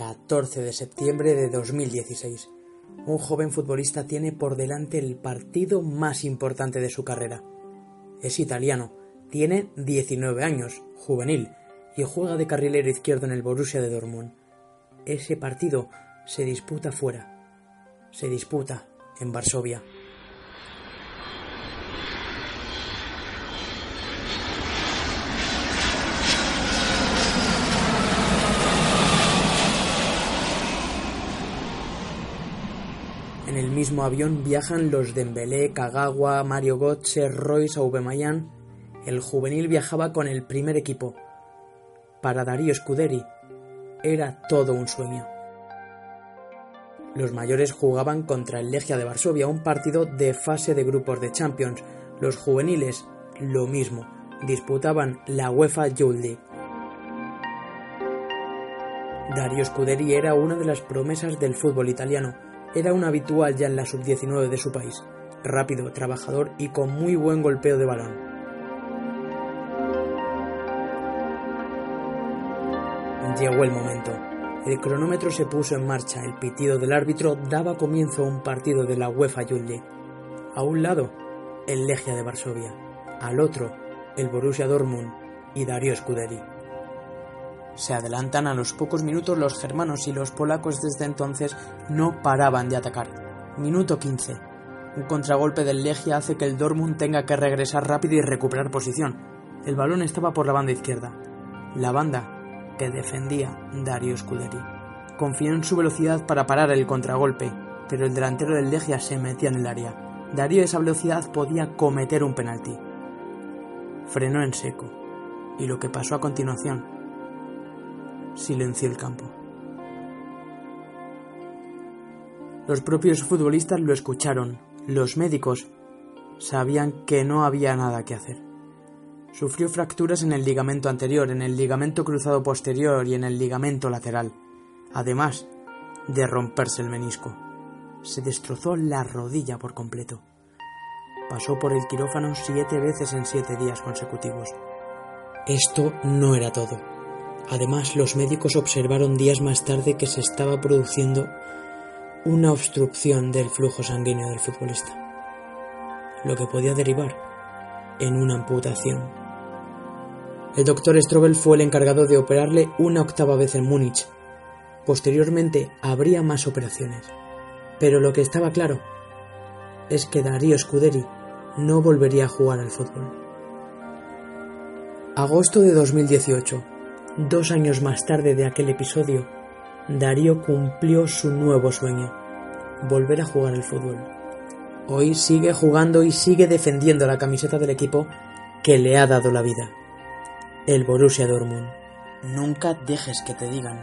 14 de septiembre de 2016. Un joven futbolista tiene por delante el partido más importante de su carrera. Es italiano, tiene 19 años, juvenil, y juega de carrilero izquierdo en el Borussia de Dortmund. Ese partido se disputa fuera. Se disputa en Varsovia. En el mismo avión viajan los Dembélé, Kagawa, Mario Götze, Royce, Aubameyang. El juvenil viajaba con el primer equipo. Para Darío Scuderi era todo un sueño. Los mayores jugaban contra el Legia de Varsovia, un partido de fase de grupos de Champions. Los juveniles, lo mismo, disputaban la UEFA Youth League. Dario Scuderi era una de las promesas del fútbol italiano era un habitual ya en la sub-19 de su país, rápido, trabajador y con muy buen golpeo de balón. Llegó el momento. El cronómetro se puso en marcha, el pitido del árbitro daba comienzo a un partido de la UEFA Youth. A un lado, el Legia de Varsovia, al otro, el Borussia Dortmund y Dario Scuderi. Se adelantan a los pocos minutos los germanos y los polacos desde entonces no paraban de atacar. Minuto 15. Un contragolpe del Legia hace que el Dortmund tenga que regresar rápido y recuperar posición. El balón estaba por la banda izquierda. La banda que defendía Dario Scuderi. Confió en su velocidad para parar el contragolpe, pero el delantero del Legia se metía en el área. Darío esa velocidad podía cometer un penalti. Frenó en seco. Y lo que pasó a continuación silenció el campo. Los propios futbolistas lo escucharon. Los médicos sabían que no había nada que hacer. Sufrió fracturas en el ligamento anterior, en el ligamento cruzado posterior y en el ligamento lateral, además de romperse el menisco. Se destrozó la rodilla por completo. Pasó por el quirófano siete veces en siete días consecutivos. Esto no era todo. Además, los médicos observaron días más tarde que se estaba produciendo una obstrucción del flujo sanguíneo del futbolista, lo que podía derivar en una amputación. El doctor Strobel fue el encargado de operarle una octava vez en Múnich. Posteriormente habría más operaciones, pero lo que estaba claro es que Darío Scuderi no volvería a jugar al fútbol. Agosto de 2018. Dos años más tarde de aquel episodio, Darío cumplió su nuevo sueño, volver a jugar al fútbol. Hoy sigue jugando y sigue defendiendo la camiseta del equipo que le ha dado la vida, el Borussia Dortmund. Nunca dejes que te digan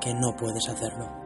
que no puedes hacerlo.